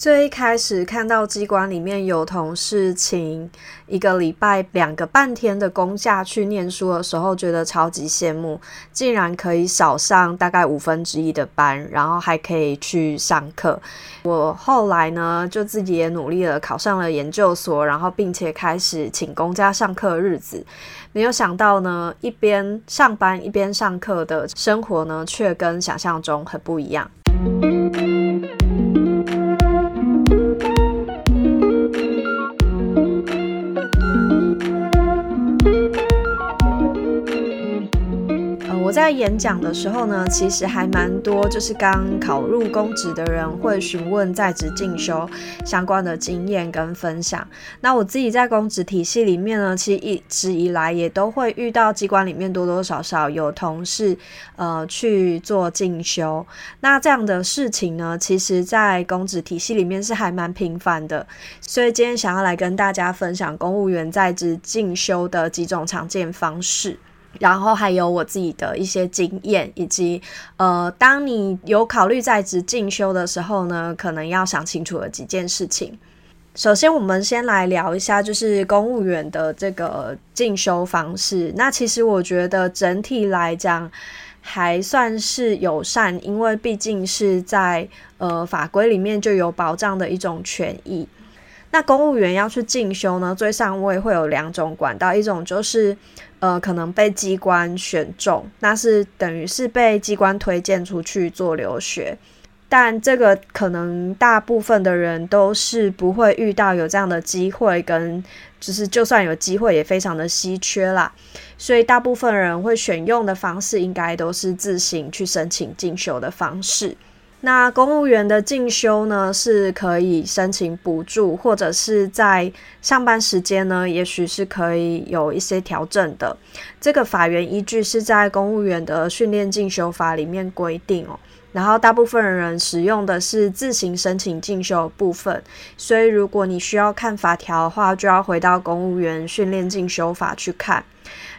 最一开始看到机关里面有同事请一个礼拜两个半天的公假去念书的时候，觉得超级羡慕，竟然可以少上大概五分之一的班，然后还可以去上课。我后来呢，就自己也努力了，考上了研究所，然后并且开始请公假上课日子。没有想到呢，一边上班一边上课的生活呢，却跟想象中很不一样。在演讲的时候呢，其实还蛮多，就是刚考入公职的人会询问在职进修相关的经验跟分享。那我自己在公职体系里面呢，其实一直以来也都会遇到机关里面多多少少有同事呃去做进修。那这样的事情呢，其实在公职体系里面是还蛮频繁的。所以今天想要来跟大家分享公务员在职进修的几种常见方式。然后还有我自己的一些经验，以及呃，当你有考虑在职进修的时候呢，可能要想清楚的几件事情。首先，我们先来聊一下，就是公务员的这个进修方式。那其实我觉得整体来讲还算是友善，因为毕竟是在呃法规里面就有保障的一种权益。那公务员要去进修呢，最上位会有两种管道，一种就是。呃，可能被机关选中，那是等于是被机关推荐出去做留学，但这个可能大部分的人都是不会遇到有这样的机会，跟就是就算有机会也非常的稀缺啦，所以大部分人会选用的方式，应该都是自行去申请进修的方式。那公务员的进修呢，是可以申请补助，或者是在上班时间呢，也许是可以有一些调整的。这个法源依据是在公务员的训练进修法里面规定哦。然后大部分人使用的是自行申请进修部分，所以如果你需要看法条的话，就要回到公务员训练进修法去看。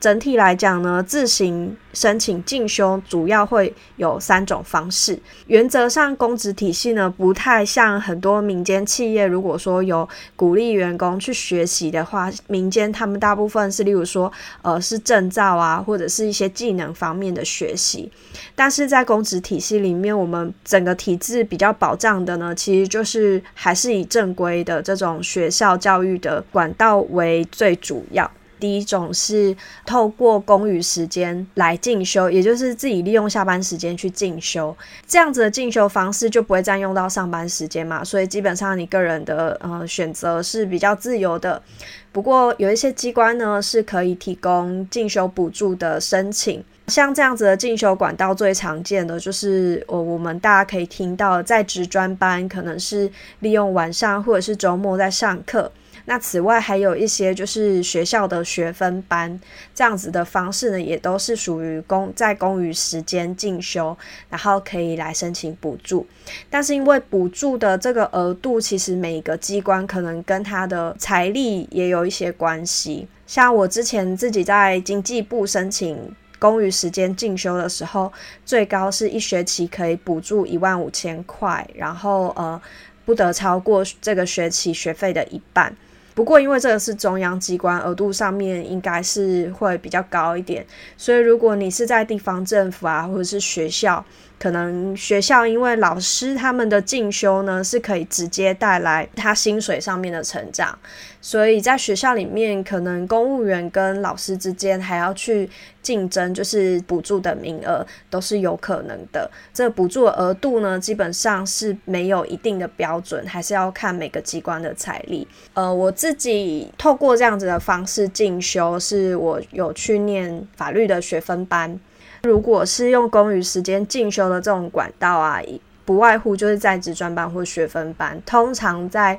整体来讲呢，自行申请进修主要会有三种方式。原则上，公职体系呢不太像很多民间企业。如果说有鼓励员工去学习的话，民间他们大部分是，例如说，呃，是证照啊，或者是一些技能方面的学习。但是在公职体系里面，我们整个体制比较保障的呢，其实就是还是以正规的这种学校教育的管道为最主要。第一种是透过公余时间来进修，也就是自己利用下班时间去进修，这样子的进修方式就不会占用到上班时间嘛，所以基本上你个人的呃选择是比较自由的。不过有一些机关呢是可以提供进修补助的申请，像这样子的进修管道最常见的就是我我们大家可以听到在职专班，可能是利用晚上或者是周末在上课。那此外还有一些就是学校的学分班这样子的方式呢，也都是属于公在公余时间进修，然后可以来申请补助。但是因为补助的这个额度，其实每个机关可能跟他的财力也有一些关系。像我之前自己在经济部申请公余时间进修的时候，最高是一学期可以补助一万五千块，然后呃不得超过这个学期学费的一半。不过，因为这个是中央机关，额度上面应该是会比较高一点，所以如果你是在地方政府啊，或者是学校。可能学校因为老师他们的进修呢是可以直接带来他薪水上面的成长，所以在学校里面，可能公务员跟老师之间还要去竞争，就是补助的名额都是有可能的。这补助额度呢，基本上是没有一定的标准，还是要看每个机关的财力。呃，我自己透过这样子的方式进修，是我有去念法律的学分班。如果是用公余时间进修的这种管道啊，不外乎就是在职专班或学分班。通常在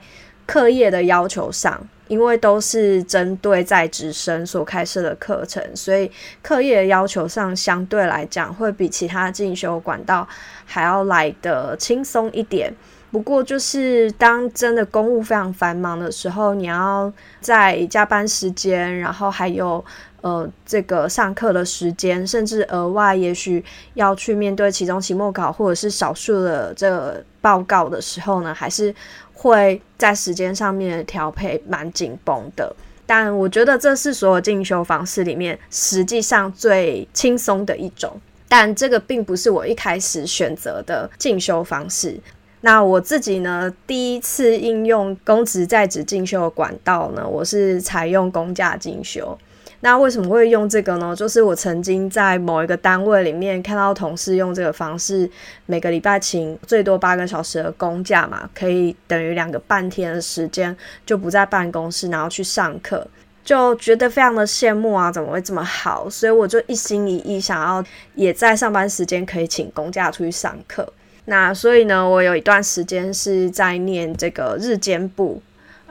课业的要求上，因为都是针对在职生所开设的课程，所以课业的要求上相对来讲会比其他进修管道还要来的轻松一点。不过就是当真的公务非常繁忙的时候，你要在加班时间，然后还有呃这个上课的时间，甚至额外也许要去面对期中、期末考或者是少数的这个报告的时候呢，还是会在时间上面调配蛮紧绷的。但我觉得这是所有进修方式里面实际上最轻松的一种。但这个并不是我一开始选择的进修方式。那我自己呢，第一次应用公职在职进修的管道呢，我是采用公价进修。那为什么会用这个呢？就是我曾经在某一个单位里面看到同事用这个方式，每个礼拜请最多八个小时的公假嘛，可以等于两个半天的时间就不在办公室，然后去上课，就觉得非常的羡慕啊！怎么会这么好？所以我就一心一意想要也在上班时间可以请公假出去上课。那所以呢，我有一段时间是在念这个日间部。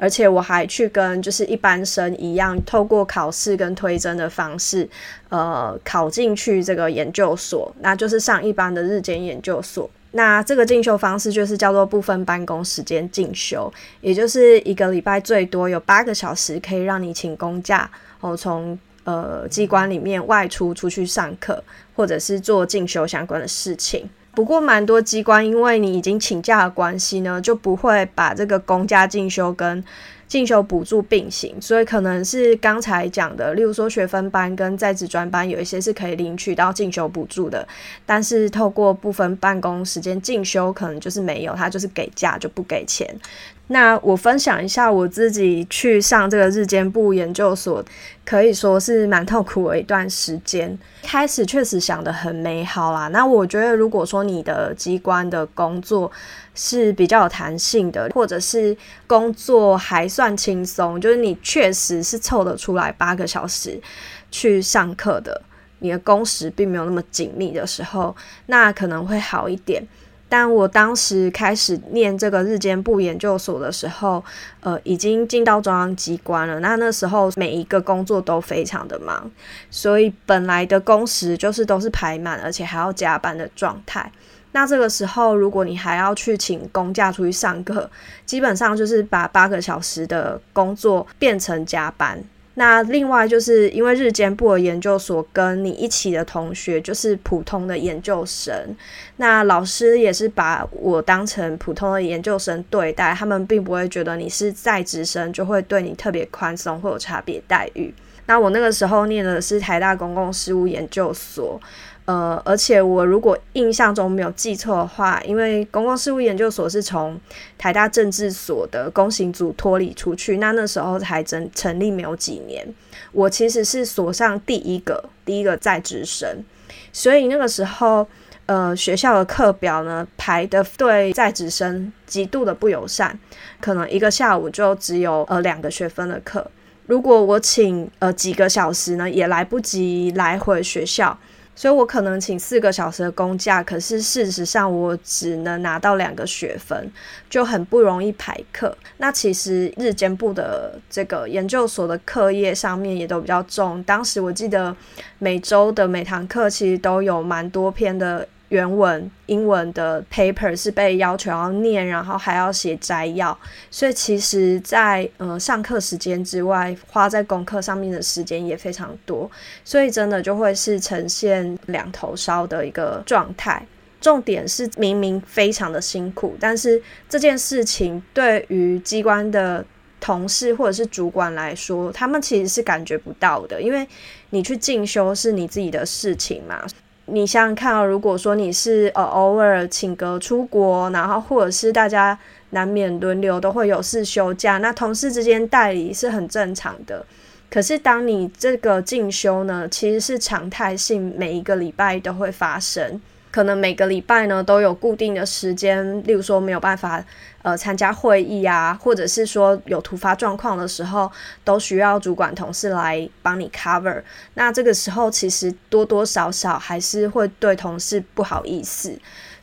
而且我还去跟就是一般生一样，透过考试跟推甄的方式，呃，考进去这个研究所，那就是上一般的日间研究所。那这个进修方式就是叫做部分办公时间进修，也就是一个礼拜最多有八个小时可以让你请公假，哦，从呃机关里面外出出去上课，或者是做进修相关的事情。不过，蛮多机关因为你已经请假的关系呢，就不会把这个公假进修跟进修补助并行，所以可能是刚才讲的，例如说学分班跟在职专班有一些是可以领取到进修补助的，但是透过部分办公时间进修，可能就是没有，他就是给假就不给钱。那我分享一下我自己去上这个日间部研究所，可以说是蛮痛苦的一段时间。开始确实想的很美好啦。那我觉得，如果说你的机关的工作是比较有弹性的，或者是工作还算轻松，就是你确实是凑得出来八个小时去上课的，你的工时并没有那么紧密的时候，那可能会好一点。但我当时开始念这个日间部研究所的时候，呃，已经进到中央机关了。那那时候每一个工作都非常的忙，所以本来的工时就是都是排满，而且还要加班的状态。那这个时候，如果你还要去请公假出去上课，基本上就是把八个小时的工作变成加班。那另外就是因为日间部的研究所跟你一起的同学就是普通的研究生，那老师也是把我当成普通的研究生对待，他们并不会觉得你是在职生就会对你特别宽松或有差别待遇。那我那个时候念的是台大公共事务研究所。呃，而且我如果印象中没有记错的话，因为公共事务研究所是从台大政治所的公行组脱离出去，那那时候才成成立没有几年，我其实是所上第一个第一个在职生，所以那个时候，呃，学校的课表呢排的对在职生极度的不友善，可能一个下午就只有呃两个学分的课，如果我请呃几个小时呢，也来不及来回学校。所以我可能请四个小时的公假，可是事实上我只能拿到两个学分，就很不容易排课。那其实日间部的这个研究所的课业上面也都比较重。当时我记得每周的每堂课其实都有蛮多篇的。原文英文的 paper 是被要求要念，然后还要写摘要，所以其实，在呃上课时间之外，花在功课上面的时间也非常多，所以真的就会是呈现两头烧的一个状态。重点是明明非常的辛苦，但是这件事情对于机关的同事或者是主管来说，他们其实是感觉不到的，因为你去进修是你自己的事情嘛。你想想看啊，如果说你是呃偶尔请个出国，然后或者是大家难免轮流都会有事休假，那同事之间代理是很正常的。可是当你这个进修呢，其实是常态性，每一个礼拜都会发生。可能每个礼拜呢都有固定的时间，例如说没有办法呃参加会议啊，或者是说有突发状况的时候，都需要主管同事来帮你 cover。那这个时候其实多多少少还是会对同事不好意思，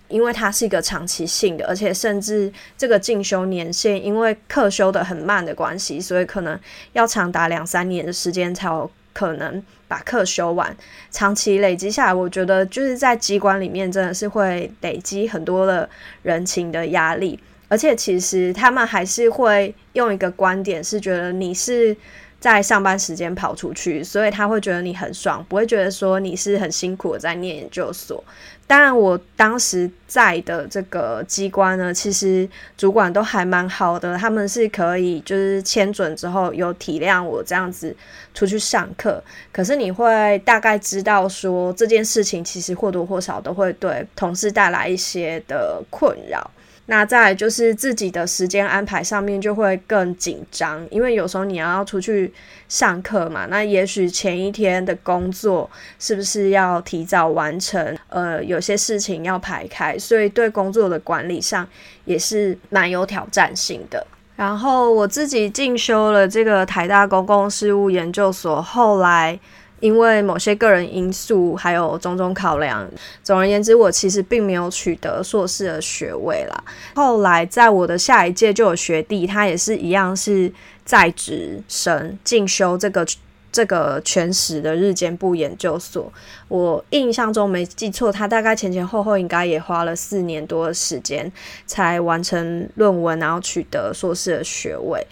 因为它是一个长期性的，而且甚至这个进修年限因为课修的很慢的关系，所以可能要长达两三年的时间才有。可能把课修完，长期累积下来，我觉得就是在机关里面真的是会累积很多的人情的压力。而且其实他们还是会用一个观点，是觉得你是。在上班时间跑出去，所以他会觉得你很爽，不会觉得说你是很辛苦的在念研究所。当然，我当时在的这个机关呢，其实主管都还蛮好的，他们是可以就是签准之后有体谅我这样子出去上课。可是你会大概知道说这件事情其实或多或少都会对同事带来一些的困扰。那再就是自己的时间安排上面就会更紧张，因为有时候你要出去上课嘛，那也许前一天的工作是不是要提早完成？呃，有些事情要排开，所以对工作的管理上也是蛮有挑战性的。然后我自己进修了这个台大公共事务研究所，后来。因为某些个人因素，还有种种考量，总而言之，我其实并没有取得硕士的学位啦。后来在我的下一届就有学弟，他也是一样是在职生进修这个这个全时的日间部研究所。我印象中没记错，他大概前前后后应该也花了四年多的时间才完成论文，然后取得硕士的学位。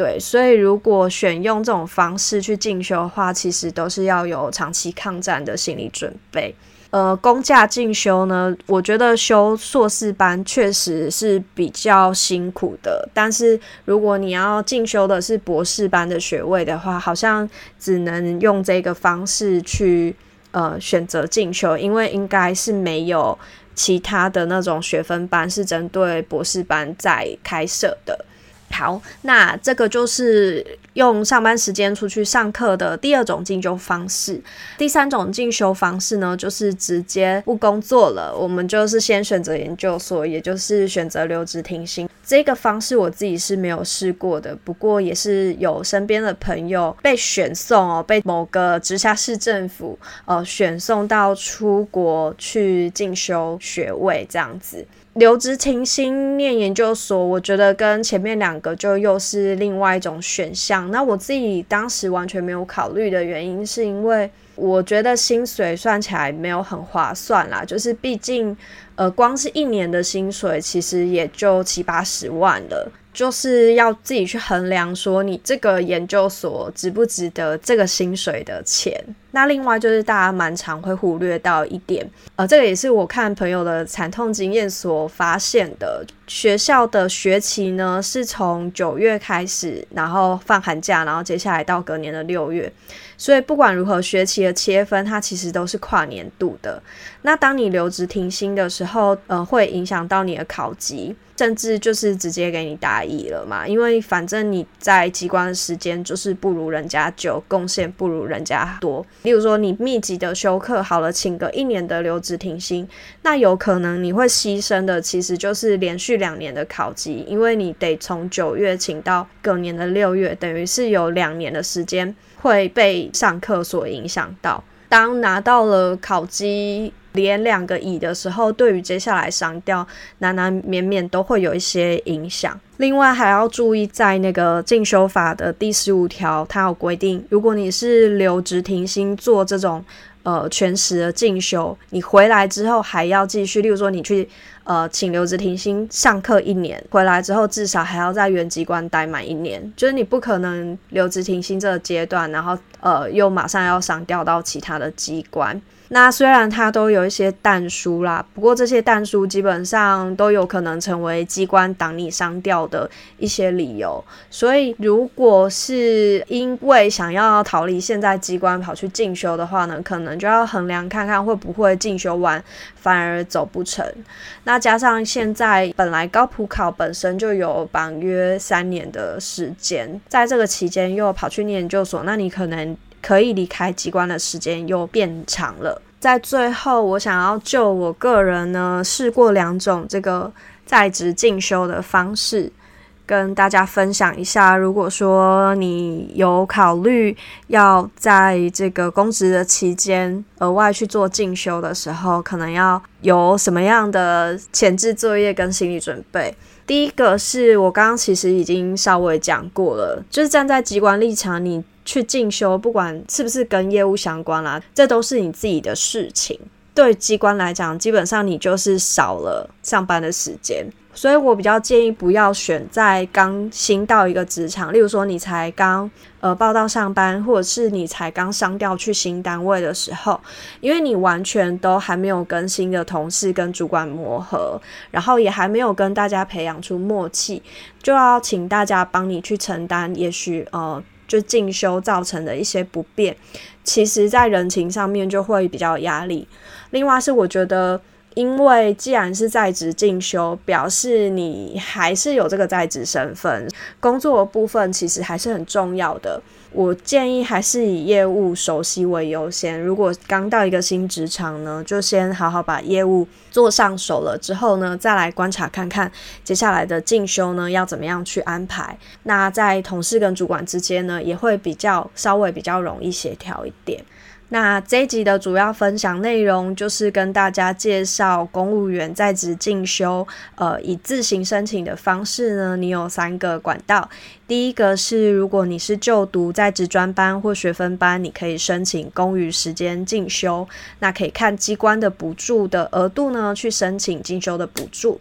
对，所以如果选用这种方式去进修的话，其实都是要有长期抗战的心理准备。呃，公价进修呢，我觉得修硕士班确实是比较辛苦的。但是如果你要进修的是博士班的学位的话，好像只能用这个方式去呃选择进修，因为应该是没有其他的那种学分班是针对博士班在开设的。好，那这个就是用上班时间出去上课的第二种进修方式。第三种进修方式呢，就是直接不工作了，我们就是先选择研究所，也就是选择留职停薪。这个方式我自己是没有试过的，不过也是有身边的朋友被选送哦，被某个直辖市政府呃选送到出国去进修学位这样子。留职停薪念研究所，我觉得跟前面两个就又是另外一种选项。那我自己当时完全没有考虑的原因，是因为我觉得薪水算起来没有很划算啦。就是毕竟，呃，光是一年的薪水其实也就七八十万了。就是要自己去衡量，说你这个研究所值不值得这个薪水的钱。那另外就是大家蛮常会忽略到一点，呃，这个也是我看朋友的惨痛经验所发现的。学校的学期呢是从九月开始，然后放寒假，然后接下来到隔年的六月。所以不管如何，学期的切分它其实都是跨年度的。那当你留职停薪的时候，呃，会影响到你的考级。甚至就是直接给你答疑了嘛，因为反正你在机关的时间就是不如人家久，贡献不如人家多。例如说你密集的休克，好了，请个一年的留职停薪，那有可能你会牺牲的其实就是连续两年的考级，因为你得从九月请到隔年的六月，等于是有两年的时间会被上课所影响到。当拿到了考级连两个乙的时候，对于接下来上调难难免免都会有一些影响。另外还要注意，在那个进修法的第十五条，它有规定，如果你是留职停薪做这种呃全时的进修，你回来之后还要继续，例如说你去。呃，请留职停薪上课一年，回来之后至少还要在原机关待满一年，就是你不可能留职停薪这个阶段，然后呃又马上要上调到其他的机关。那虽然它都有一些弹书啦，不过这些弹书基本上都有可能成为机关挡你上调的一些理由。所以，如果是因为想要逃离现在机关跑去进修的话呢，可能就要衡量看看会不会进修完反而走不成。那加上现在本来高普考本身就有绑约三年的时间，在这个期间又跑去念研究所，那你可能。可以离开机关的时间又变长了。在最后，我想要就我个人呢试过两种这个在职进修的方式，跟大家分享一下。如果说你有考虑要在这个公职的期间额外去做进修的时候，可能要有什么样的前置作业跟心理准备？第一个是我刚刚其实已经稍微讲过了，就是站在机关立场，你。去进修，不管是不是跟业务相关啦，这都是你自己的事情。对机关来讲，基本上你就是少了上班的时间。所以我比较建议不要选在刚新到一个职场，例如说你才刚呃报到上班，或者是你才刚上调去新单位的时候，因为你完全都还没有跟新的同事跟主管磨合，然后也还没有跟大家培养出默契，就要请大家帮你去承担，也许呃就进修造成的一些不便，其实在人情上面就会比较压力。另外是我觉得。因为既然是在职进修，表示你还是有这个在职身份，工作的部分其实还是很重要的。我建议还是以业务熟悉为优先。如果刚到一个新职场呢，就先好好把业务做上手了之后呢，再来观察看看接下来的进修呢要怎么样去安排。那在同事跟主管之间呢，也会比较稍微比较容易协调一点。那这一集的主要分享内容就是跟大家介绍公务员在职进修，呃，以自行申请的方式呢，你有三个管道。第一个是，如果你是就读在职专班或学分班，你可以申请公余时间进修，那可以看机关的补助的额度呢，去申请进修的补助。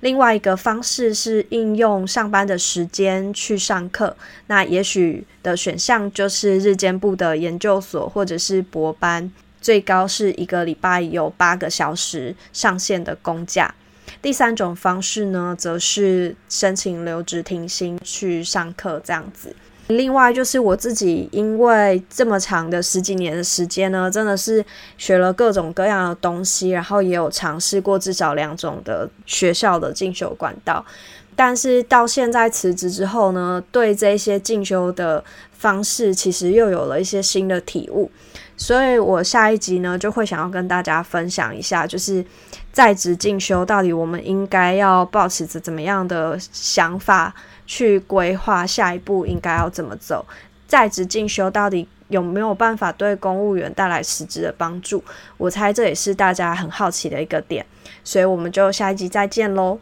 另外一个方式是应用上班的时间去上课，那也许的选项就是日间部的研究所或者是博班，最高是一个礼拜有八个小时上线的公假。第三种方式呢，则是申请留职停薪去上课这样子。另外就是我自己，因为这么长的十几年的时间呢，真的是学了各种各样的东西，然后也有尝试过至少两种的学校的进修管道。但是到现在辞职之后呢，对这些进修的方式其实又有了一些新的体悟。所以我下一集呢，就会想要跟大家分享一下，就是在职进修到底我们应该要保持着怎么样的想法去规划下一步应该要怎么走，在职进修到底有没有办法对公务员带来实质的帮助？我猜这也是大家很好奇的一个点，所以我们就下一集再见喽。